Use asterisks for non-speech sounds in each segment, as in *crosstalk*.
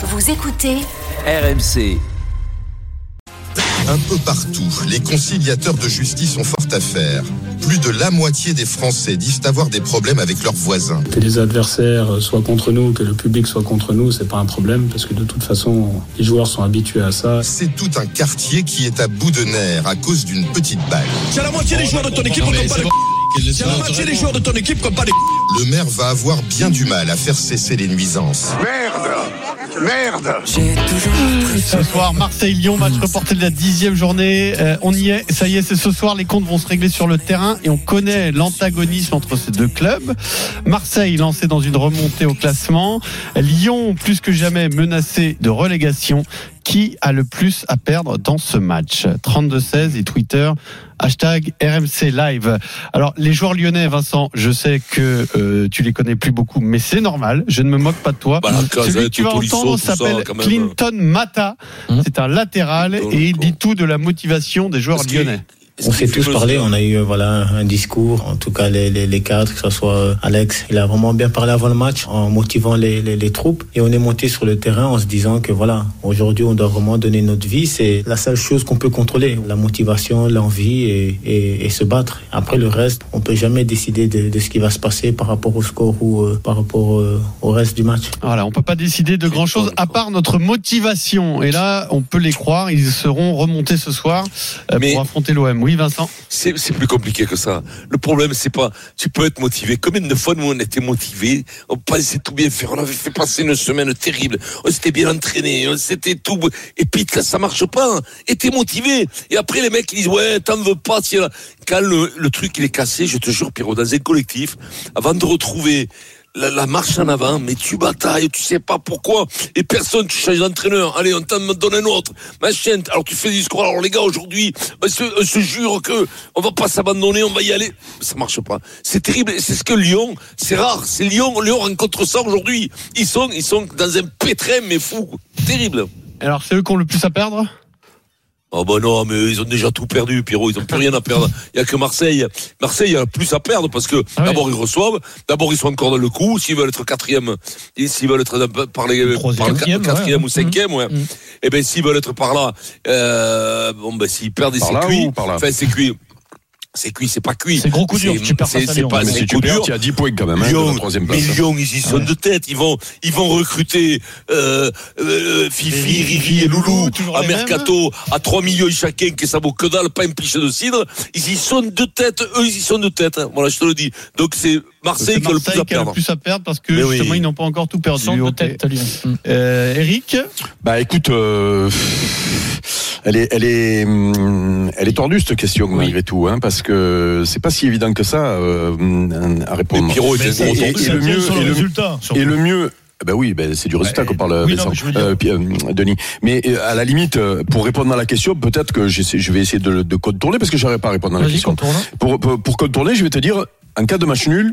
Vous écoutez RMC. Un peu partout, les conciliateurs de justice ont fort à faire. Plus de la moitié des Français disent avoir des problèmes avec leurs voisins. Que les adversaires soient contre nous, que le public soit contre nous, c'est pas un problème parce que de toute façon, les joueurs sont habitués à ça. C'est tout un quartier qui est à bout de nerfs à cause d'une petite balle. C'est la moitié des joueurs de ton équipe qui n'ont pas les C'est la moitié des joueurs de ton équipe qui n'ont pas les Le maire va avoir bien du mal à faire cesser les nuisances. Merde Merde Ce soir, Marseille-Lyon, match reporté de la dixième journée. Euh, on y est, ça y est, c'est ce soir. Les comptes vont se régler sur le terrain et on connaît l'antagonisme entre ces deux clubs. Marseille lancé dans une remontée au classement. Lyon, plus que jamais menacé de relégation. Qui a le plus à perdre dans ce match 32-16 et Twitter hashtag RMC Live. Alors les joueurs lyonnais, Vincent, je sais que euh, tu les connais plus beaucoup, mais c'est normal. Je ne me moque pas de toi. Bah, Celui que tu vas entendre s'appelle. Clinton Mata. C'est un latéral et il dit tout de la motivation des joueurs lyonnais. On s'est tous parlé, on a eu euh, voilà un discours, en tout cas les, les, les cadres, que ce soit euh, Alex, il a vraiment bien parlé avant le match en motivant les, les, les troupes et on est monté sur le terrain en se disant que voilà, aujourd'hui on doit vraiment donner notre vie, c'est la seule chose qu'on peut contrôler, la motivation, l'envie et, et, et se battre. Après le reste, on peut jamais décider de, de ce qui va se passer par rapport au score ou euh, par rapport euh, au reste du match. Voilà, on peut pas décider de grand chose à part notre motivation. Et là, on peut les croire, ils seront remontés ce soir euh, Mais- pour affronter l'OM. Oui, Vincent. C'est plus compliqué que ça. Le problème, c'est pas. Tu peux être motivé. Combien de fois nous on était motivés? On pensait tout bien faire. On avait fait passer une semaine terrible. On s'était bien entraîné. On s'était tout. Et puis là, ça marche pas. Et t'es motivé. Et après les mecs ils disent ouais, t'en veux pas. tiens. Quand le, le truc il est cassé, je te jure, Pierrot, dans un collectif, avant de retrouver. La, marche en avant, mais tu batailles, tu sais pas pourquoi, et personne, tu changes d'entraîneur, allez, on t'en donne un autre, machin, alors tu fais du discours, alors les gars, aujourd'hui, on se, on se jure que on va pas s'abandonner, on va y aller, ça marche pas. C'est terrible, c'est ce que Lyon, c'est rare, c'est Lyon, Lyon rencontre ça aujourd'hui, ils sont, ils sont dans un pétrin, mais fou, terrible. Alors, c'est eux qui ont le plus à perdre? Oh bah non, mais ils ont déjà tout perdu, Pierrot. Ils ont plus rien à perdre. Il y a que Marseille. Marseille a plus à perdre parce que Ah ouais. d'abord ils reçoivent, d'abord ils sont encore dans le coup. S'ils veulent être quatrième, et s'ils veulent être par les par le Quatrième, ouais. ou cinquième, ouais. Mhm. Et ben s'ils veulent être par là, euh, bon ben s'ils perdent, Par c'est là cuit. ou par là Enfin c'est cuit. C'est cuit, c'est pas cuit. C'est gros coup dur, C'est- tu perds face à c'est Lyon. c'est coup dur. tu as 10 points quand même, hein, Lyon, la troisième mais place. Lyon, ils y sont de tête. Ils vont, ils vont recruter euh, euh, Fifi, Riri et Loulou toujours à Mercato à 3 millions chacun, que ça vaut que dalle, pas un pichet de cidre. Ils y sont de tête. Eux, ils y sont de tête. hein. Voilà, je te le dis. Donc c'est Marseille C'est qui a le plus Marseille à qui a le perdre. plus à perdre parce que oui. justement, ils n'ont pas encore tout perdu. Mm. Euh, Eric Bah écoute, euh, elle est, elle est, hum, elle est tordue cette question malgré tout, hein, parce que c'est pas si évident que ça euh, à répondre. Mais Pierrot est Et- un gros et- tordu. et le mieux, sur et le le- résultat. surtout. Et le mieux. Ben oui, ben c'est du résultat qu'on parle, oui, non, mais euh, euh, Denis. Mais euh, à la limite, euh, pour répondre à la question, peut-être que je vais essayer de, de contourner parce que j'arrive pas à répondre à la question. contourne. Pour, pour, pour contourner, je vais te dire, en cas de match nul,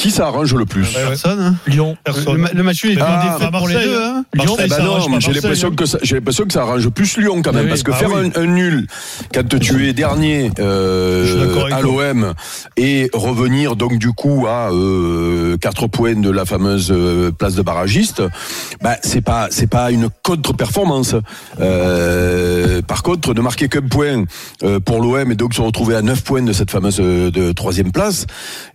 qui ça arrange le plus. Personne. hein Lyon, Le, personne. le match nul est Ah, défaite pour les Marseille, deux. Hein Lyon, Eh mais ben j'ai l'impression hein. que ça, j'ai l'impression que ça arrange plus Lyon quand même, Oui, parce que bah faire oui. un, un nul quand tu es dernier euh, à l'OM et revenir donc du coup à euh, 4 points de la fameuse euh, place de barragiste, bah c'est pas c'est pas une contre-performance. Euh, par contre, ne marquer qu'un point pour l'OM et donc se retrouver à 9 points de cette fameuse de troisième place,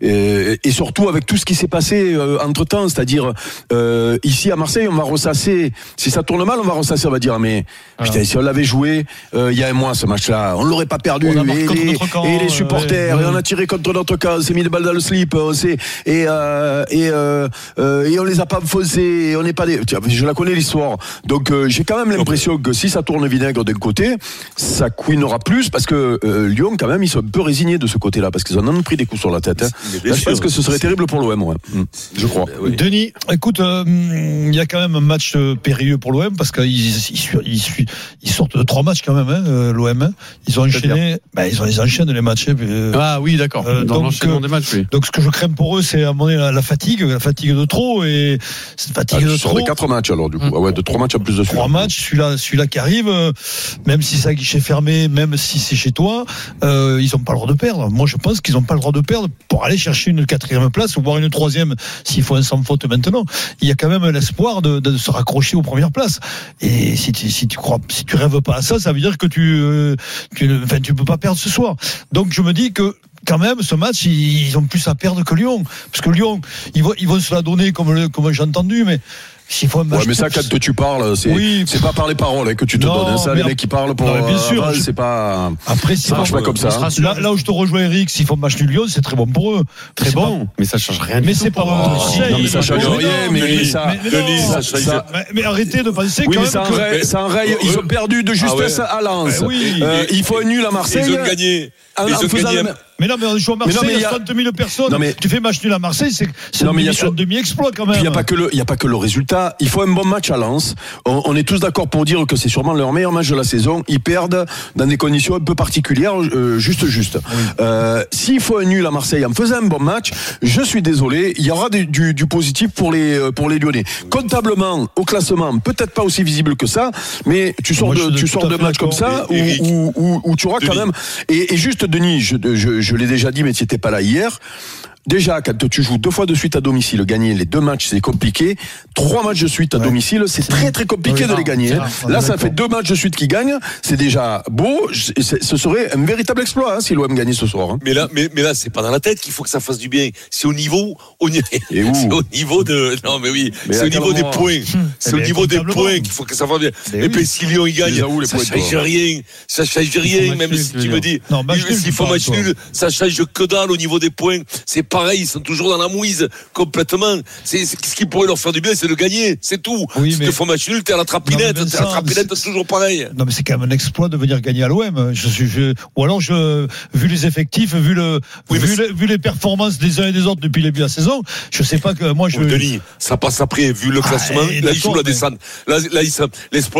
et, et surtout avec tout ce qui s'est passé entre temps, c'est-à-dire euh, ici à Marseille, on va ressasser. Si ça tourne mal, on va ressasser, on va dire mais putain, si on l'avait joué euh, il y a un mois ce match-là, on l'aurait pas perdu. On a et, les, camp, et les euh, supporters, ouais, et on a tiré contre notre camp, on s'est mis des balles dans le slip, on s'est- et euh, et euh, euh, et on les a pas enfoncés, et on n'est pas des. Tiens, Je la connais l'histoire, donc euh, j'ai quand même l'impression que si ça tourne vinaigre d'un côté, ça couinera plus parce que euh, Lyon quand même ils sont un peu résignés de ce côté-là parce qu'ils en ont pris des coups sur la tête. hein. Là, je pense que ce serait terrible pour l'OM, ouais. Mm. je crois. Oui. Denis Écoute, euh, il y a quand même un match euh, périlleux pour l'OM parce qu'ils ils, ils, ils- ils sortent de trois matchs quand même, hein, euh, l'OM. hein. Ils ont enchaîné, ben, ils, ont, ils enchaînent les matchs. hein, euh, Ah oui, d'accord. Euh, Dans donc, l'enchaînement des matchs, oui. Donc ce que je crains pour eux, c'est à un moment donné la, la fatigue, la fatigue de trop et cette Ah, fatigue tu de trop. de quatre matchs alors du coup. Mm. Ah ouais, de trois matchs en plus de Trois matchs, celui-là, celui-là qui arrive, euh, même si c'est à guichet fermé, même si c'est chez toi, euh, ils n'ont pas le droit de perdre. Moi, je pense qu'ils n'ont pas le droit de perdre pour aller chercher une quatrième place place, voire une troisième s'il faut un sans faute maintenant. Il y a quand même l'espoir de, se raccrocher aux premières places. Et si tu, crois, si tu rêves pas à ça, ça veut dire que tu, euh, tu peux pas perdre ce soir. Donc je me dis que quand même, ce match, ils, ont plus à perdre que Lyon. Parce que Lyon, ils vont, se la donner comme, comme j'ai entendu, mais s'il faut un match. Ouais, mais ça, quand tu parles, c'est Oui. pas par les paroles hein, que tu te Non, donnes. hein. Ça, mais les mecs qui parlent pour. Non, bien euh, sûr, je- c'est pas. Après, si Ça marche pas comme ça. hein. Là, là où je te rejoins, Eric, s'ils font match nul Lyon, c'est très bon pour eux. Très bon, mais ça change rien. Mais du c'est pas bon. Non, mais ça change Mais rien, mais, ça. arrêtez de penser quand mais même ça que- enraye, ça enraye. Ils ont perdu de justesse Ah à Lens. Oui. Euh, il faut un nul à Marseille. Ils ont gagné. En- Ils ont faisant gagné. Mais non, mais on joue à Mais Marseille, non, mais il y a a- 60 000 personnes. Non, mais- Tu fais match nul à Marseille, c'est un demi-exploit quand même. Il n'y a pas que le, y a pas que le résultat. Il faut un bon match à Lens. On, on est tous d'accord pour dire que c'est sûrement leur meilleur match de la saison. Ils perdent dans des conditions un peu particulières, euh, juste juste. Euh, S'il faut un nul à Marseille en faisant un bon match, je suis désolé, il y aura du, du, du positif pour les euh, pour les Lyonnais. Comptablement, au classement, peut-être pas aussi visible que ça, mais tu sors Moi, de tu sors de fait matchs comme ça où, Et- où, où, où tu auras quand même. Et, et juste Denis, je, je, je l'ai déjà dit, mais tu n'étais pas là hier. Déjà, quand tu joues deux fois de suite à domicile, gagner les deux matchs, c'est compliqué. Trois matchs de suite à domicile, c'est très très compliqué Oui, de non, les gagner. hein. rare, est Là, ça fait deux matchs de suite qui gagnent. C'est déjà beau. Ce serait un véritable exploit hein, si l'OM gagnait ce soir. hein. Mais là, mais, mais là, c'est pas dans la tête qu'il faut que ça fasse du bien. C'est au niveau, au, ni- Et où *laughs* c'est au niveau de, non, mais oui, c'est au niveau des points. C'est au niveau des points qu'il faut que ça fasse bien. Et puis si Lyon il gagne, Les a où, les ça points, change rien. Ça change rien, même si tu me dis. Non, match nul, S'il faut match nul, ça change que dalle au niveau des points. C'est pareil, ils sont toujours dans la mouise, complètement. C'est, c'est- ce qui pourrait leur faire du bien, c'est de gagner. C'est tout. Oui, si mais- tu fais match nul, t'es à la trapinette. Non, T'es à la trapinette, c'est- toujours pareil. Non, mais c'est quand même un exploit de venir gagner à l'OM. Je suis, je, ou alors, je, vu les effectifs, vu le, Oui, mais vu, c'est- le- vu les performances des uns et des autres depuis le début de la saison, je sais pas que moi je. Oh, Denis, ça passe après, vu le Ah, classement. et là, ils jouent la mais- descente. Là, là ils sont-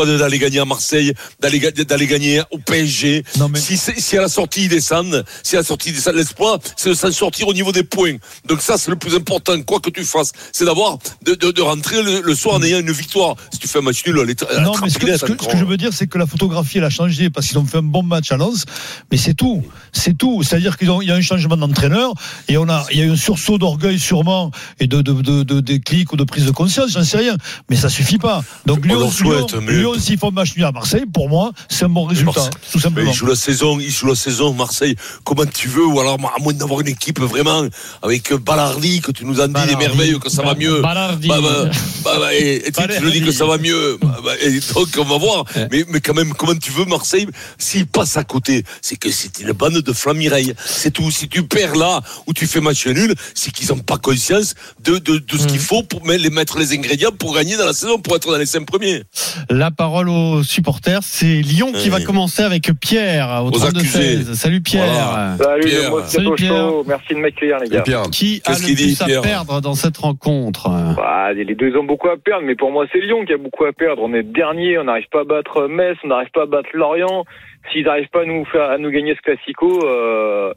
d'aller gagner à Marseille, d'aller ga- d'aller gagner au PSG. Non, mais- si, à la sortie ils descendent, si à la sortie ils descendent, l'espoir, c'est de s'en sortir au niveau des points. Donc ça, c'est le plus important, quoi que tu fasses. C'est d'avoir, de, de, de rentrer le, le soir en ayant une victoire. Si tu fais un match nul, elle est Non, mais ce que, ce que- ce encore. que je veux dire, c'est que la photographie, elle a changé parce qu'ils ont fait un bon match à Lens, mais c'est tout. C'est tout. C'est-à-dire qu'il y a un changement d'entraîneur et on a, il y a eu un sursaut d'orgueil sûrement et de, de, ou de prise de conscience, j'en sais rien. Mais ça suffit pas. Donc On Lyon, souhaite, Lyon, mais- Lyon, s'ils font match nul à Marseille, pour moi, c'est un bon résultat. Marseille- Tout simplement. il joue la saison, il joue la saison, Marseille, comment tu veux, ou alors à moins d'avoir une équipe vraiment avec Ballardi, que tu nous as dit des Ballardi. merveilles, que ça va mieux. Ballardi. Bah, bah, bah, et, et tu, tu nous dis que ça va mieux. Bah, bah, et donc on va voir. Mais, mais quand même, comment tu veux Marseille S'il passe à côté, c'est que c'est une bande de flamireilles. C'est tout. Si tu perds là ou tu fais match nul, c'est qu'ils n'ont pas conscience de, de, de ce qu'il faut pour mettre les, mettre les ingrédients pour gagner dans la saison, pour être dans les cinq premiers. La parole aux supporters, c'est Lyon qui va commencer avec Pierre au Aux 32 accusés. 16. Salut Pierre. Voilà. Salut, Pierre. le Salut, Pierre. Merci de m'accueillir, les gars. Pierre, Qui a le plus dit, à Pierre perdre dans cette rencontre Bah, les deux ont beaucoup à perdre, mais pour moi, c'est Lyon qui a beaucoup à perdre. On est dernier, on n'arrive pas à battre Metz, on n'arrive pas à battre Lorient. S'ils n'arrivent pas à nous faire, à nous gagner ce classico, euh,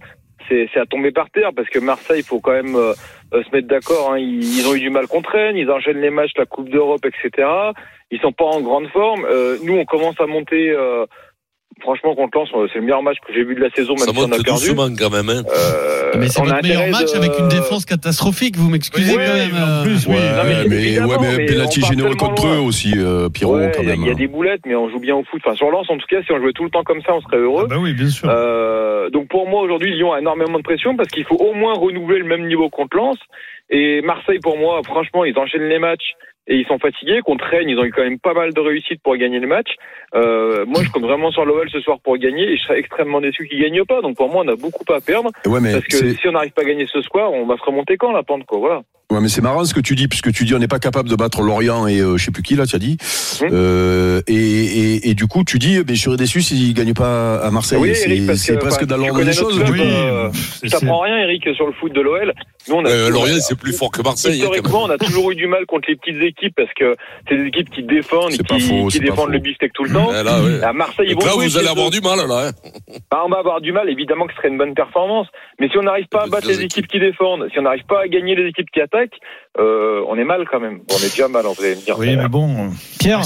c'est c'est à tomber par terre parce que Marseille, il faut quand même euh, euh, se mettre d'accord. Hein. Ils, ils ont eu du mal contre Rennes, ils enchaînent les matchs, la Coupe d'Europe, etc. Ils sont pas en grande forme. Euh, nous, on commence à monter. euh, franchement, contre Lens, c'est le meilleur match que j'ai vu de la saison, même Ça si on a perdu. doucement quand même. Hein. Euh, Mais c'est votre meilleur match de- avec une défense catastrophique, vous m'excusez Oui, quand même. en euh. plus, oui. Non, mais mais, ouais, mais généreux contre loin. eux aussi, euh, Pierrot, Ouais, quand il y a- même. il y, a des boulettes, mais on joue bien au foot. Enfin, sur Lens, en tout cas, si on jouait tout le temps comme ça, on serait heureux. Ah bah oui, bien sûr. Euh, donc pour moi, aujourd'hui, Lyon a énormément de pression parce qu'il faut au moins renouveler le même niveau contre Lens. Et Marseille, pour moi, franchement, ils enchaînent les matchs et ils sont fatigués. Contre Rennes, ils ont eu quand même pas mal de réussite pour gagner le match. Euh, moi, je compte vraiment sur l'OL ce soir pour gagner et je serais extrêmement déçu qu'ils gagnent pas. Donc pour moi, on a beaucoup à perdre Ouais, mais parce que si on n'arrive pas à gagner ce soir, on va se remonter quand la pente, quoi. Voilà. Ouais, mais c'est marrant ce que tu dis, puisque tu dis on n'est pas capable de battre Lorient et euh, je sais plus qui là, tu as dit. Hum. Euh, et, et, et du coup, tu dis, mais je serais déçu s'ils gagnent pas à Marseille. Oui, c'est presque dans l'ordre des choses. club, euh, C'est- Ça prend rien, Eric, sur le foot de l'OL. Nous, on a Euh, toujours- Lorient, c'est plus fort que Marseille. hein. Historiquement, on a toujours eu du mal contre les petites équipes parce que c'est des équipes qui défendent qui, faux, qui défendent le beefsteak tout le temps. Eh, là. À Marseille, Donc là, vous allez avoir du mal, là. hein. Bah, on va avoir du mal, évidemment que ce serait une bonne performance. Mais si on n'arrive pas à battre les équipes. équipes qui défendent, si on n'arrive pas à gagner les équipes qui attaquent, euh, on est mal quand même. On est déjà mal, vous allez me dire. Oui, mais bon. Pierre,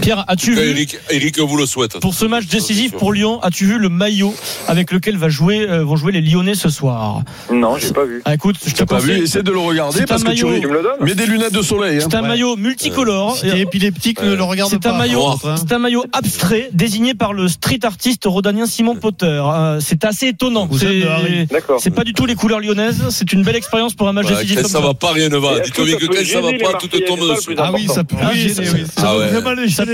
Pierre, as-tu vu Eric, Eric vous le souhaite. pour ce match décisif pour Lyon, as-tu vu le maillot avec lequel va jouer, euh, vont jouer les Lyonnais ce soir? Non, j'ai pas vu. Ah, Écoute, je T'as pas vu? Essaie de le regarder C'est parce un que tu maillot. Tu me le donnes mets des lunettes de soleil. hein. C'est un maillot multicolore. Si t'es épileptique, ne le regarde C'est pas. un maillot, hein. c'est un maillot abstrait désigné par le street artiste rhodanien Simon Potter. Euh, c'est assez étonnant. C'est c'est pas du tout les couleurs lyonnaises. C'est une belle expérience pour un match Ouais, décisif ça. va pas, rien ne va. Et est-ce Dis-toi que bien ça que peut quand ça va pas, tout te tombe dessus. plus Ah oui, ça peut Ah, c'est- oui. Ça Ah ouais. vraiment les peut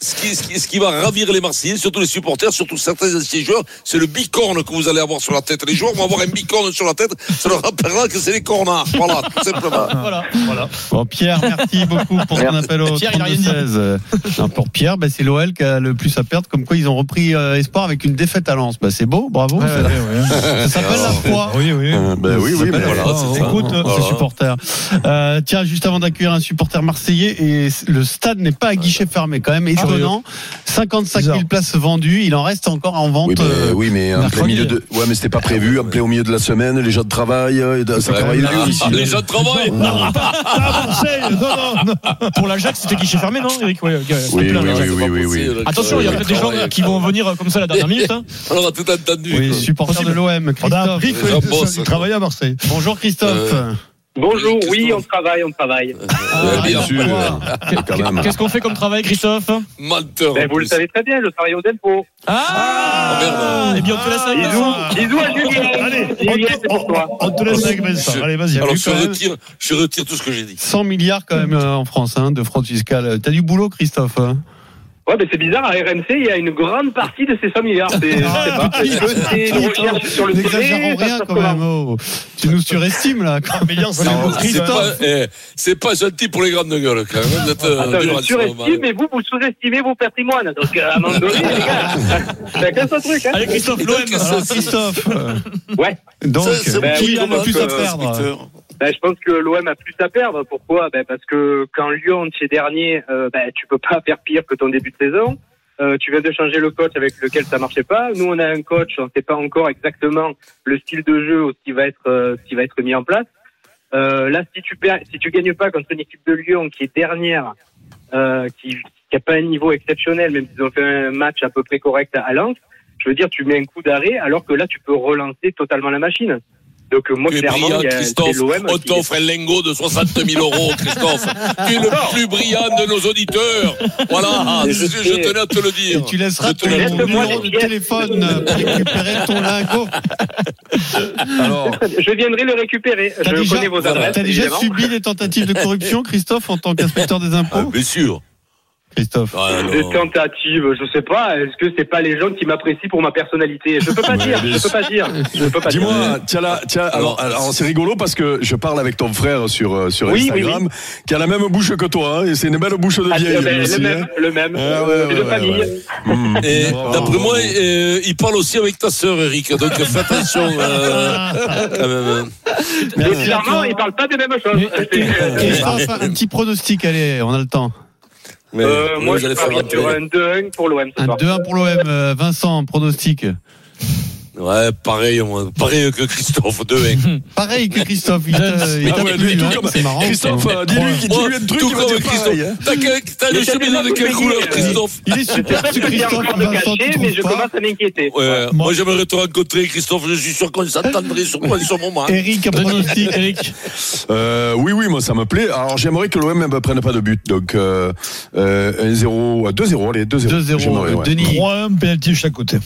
ce, qui va, ravir les Marseillais, surtout les supporters, surtout certains anciens joueurs, c'est le bicorne que vous allez avoir sur la tête. Les joueurs vont avoir un bicorne sur la tête, ça leur rappellera que c'est les cornards. Voilà, tout simplement. *laughs* Voilà, voilà. Bon, Pierre, merci beaucoup pour ton appel au Pierre, il a rien dit. 32-16. Euh, non, pour Pierre, bah, c'est l'OL qui a le plus à perdre. Comme quoi, ils ont repris euh, espoir avec une défaite à Lens. Bah, c'est beau, bravo. Ouais, ça ouais, ouais. ça s'appelle la foi. Oui, oui. Euh, ben oui, oui, mais Voilà. Écoute, Voilà. ces supporters. Euh, tiens, juste avant d'accueillir un supporter marseillais, et le stade n'est pas à guichet fermé, quand même étonnant. 55 000 Bizarre. places vendues, il en reste encore en vente. Oui, mais, euh, oui, mais en plein mercredi. milieu de. Ouais, mais c'était pas prévu. En plein au milieu de la semaine, les gens travaillent. euh, Ça travaille ici. Les gens. Ah, Marseille Non, non, non. Pour l'Ajax, c'était guichet fermé, non, Eric? Ouais, Oui, plein, oui, oui, oui. Attention, il y a peut-être des gens qui vont venir comme ça à la dernière *laughs* minute. hein. On aura tout entendu. Oui, supporter de l'OM, On a appris qu'il travaillait à Marseille. Bonjour Christophe. Euh, Bonjour, oui, on travaille, on travaille. Ouais, bien sûr. *laughs* Quand même. Qu'est-ce qu'on fait comme travail, Christophe Menteur. Ben, en vous le savez très bien, je travaille au Delpo. Ah, merde. Eh bien, on te laisse avec Bisous, à Julien. *laughs* Allez, Julien, c'est pour toi. On te laisse avec Vincent. Allez, vas-y. Alors, je retire, je retire tout ce que j'ai dit. 100 milliards quand même euh, en France hein, de fraude fiscale. T'as du boulot, Christophe hein Ouais, ben c'est bizarre, à RMC, il y a une grande partie de ces 100 milliards. C'est, une recherche sur le N'exagérons rien quand même. oh. Tu nous surestimes là. C'est pas, eh, c'est pas gentil pour les grandes gueules, quand même. Vous êtes, euh, Attends, je surestime, mais vous, vous sous-estimez vos patrimoines. Donc, à un moment donné, les gars, *laughs* chacun son truc, hein. Allez, Christophe, Alors, Christophe. euh, Ouais. Donc, Ben qui a le plus à euh, perdre Ben, je pense que l'OM a plus à perdre. Pourquoi? Ben, Parce que quand Lyon, tu es dernier, euh, ben, tu peux pas faire pire que ton début de saison. Euh, tu viens de changer le coach avec lequel ça marchait pas. Nous, on a un coach, on sait pas encore exactement le style de jeu ou ce qui va être, euh, qui va être mis en place. Euh, là, si tu perds, si tu gagnes pas contre une équipe de Lyon qui est dernière, euh, qui qui a pas un niveau exceptionnel, même s'ils ont fait un match à peu près correct à Lens, je veux dire, tu mets un coup d'arrêt alors que là, tu peux relancer totalement la machine. Donc euh, moi, Tu es clairement, brillant, Christophe. On t'offre un lingot de 60 000 euros, Christophe. *laughs* tu es le plus brillant de nos auditeurs. Voilà, Et je, je je sais. tenais à te le dire. Et tu laisseras ton numéro de téléphone pour récupérer ton lingot. Alors, Je viendrai le récupérer. T'as je déjà, connais vos adresses. t'as déjà évidemment. subi des tentatives de corruption, Christophe, en tant qu'inspecteur des Ah, impôts bien sûr. Christophe. Ah. Des tentatives, je sais pas. Est-ce que c'est pas les gens qui m'apprécient pour ma personnalité? Je peux pas dire. Je peux pas dire. Je peux pas dire. dis-moi, tiens là, tiens, alors, alors c'est rigolo parce que je parle avec ton frère sur, euh, sur Oui, oui, Instagram, qui a la même bouche que toi, hein, et c'est une belle bouche de Ah, vieille. aussi, le hein. même, le même. Ah, ouais, C'est de ouais, famille. ouais, *laughs* Mmh. Et Bravo. d'après moi, euh, il parle aussi avec ta sœur, Eric. Donc fais attention. euh, *laughs* quand même. Mais clairement, ils parlent pas des mêmes choses. Christophe, un petit pronostic, allez, on a le temps. Mais Euh, moi, je j'allais parie faire un sur un 2-1 pour l'OM Un soir. 2-1 pour l'OM. euh, Vincent, pronostic. Ouais, pareil, moi. pareil que Christophe, 2-1. *laughs* Pareil que Christophe. Il t'a il Ah ouais, lui, tout hein, c'est marrant. Christophe, euh, dis-lui dis-lui un truc Tout qui va comme dire Christophe. hein. T'as le Mais cheminot de quelle couleur, Christophe Il est super ce Christophe. de Vincent, cacher, mais je commence à m'inquiéter. Ouais, moi j'aimerais te rencontrer, Christophe. Je suis sûr qu'on s'entendrait sur quoi, sur mon moment. Eric, un pronostic. *laughs* Eric. Euh, oui, oui, moi ça me plaît. Alors j'aimerais que l'OM ne prenne pas de but. Donc euh, euh, 1-0, 2-0, allez, 2-0. 2-0. J'aimerais, ouais. Denis, 3-1, penalty de chaque côté.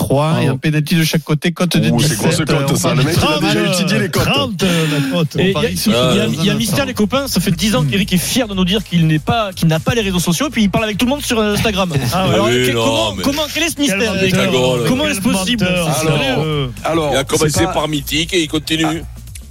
3 et un pénalty de chaque côté. Cote de Ouh, 17. c'est grosse cote, euh, on ça. Le mec, il a 30, déjà euh, étudié les cotes. 30, euh, la cote. Et il y a- un Mystère les copains, ça fait 10 ans qu'Eric est fier de nous dire qu'il n'est pas, qu'il n'a pas les réseaux sociaux, puis il parle avec tout le monde sur Instagram. *laughs* Ah ouais. Alors, Oui, quel- non, comment, mais- comment, quel est ce mystère menteur. Cagole. Comment est-ce possible Alors, Euh, Il a commencé par mythique et il continue.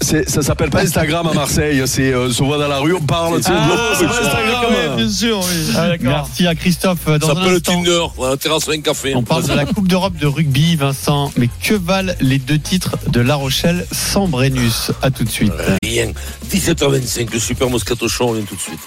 C'est- ça s'appelle pas Instagram à Marseille. C'est euh, on se voit dans la rue, on parle. Ah, on- c'est pas Instagram, Instagram. bien sûr, oui. Ah. Merci à Christophe. euh, Dans Ça s'appelle Tinder. On terrasse un café. on parle de la Coupe d'Europe de rugby, Vincent. Mais que valent les deux titres de La Rochelle sans Brennus? À tout de suite. Rien. 17h25, le super Moscato Show, on vient tout de suite.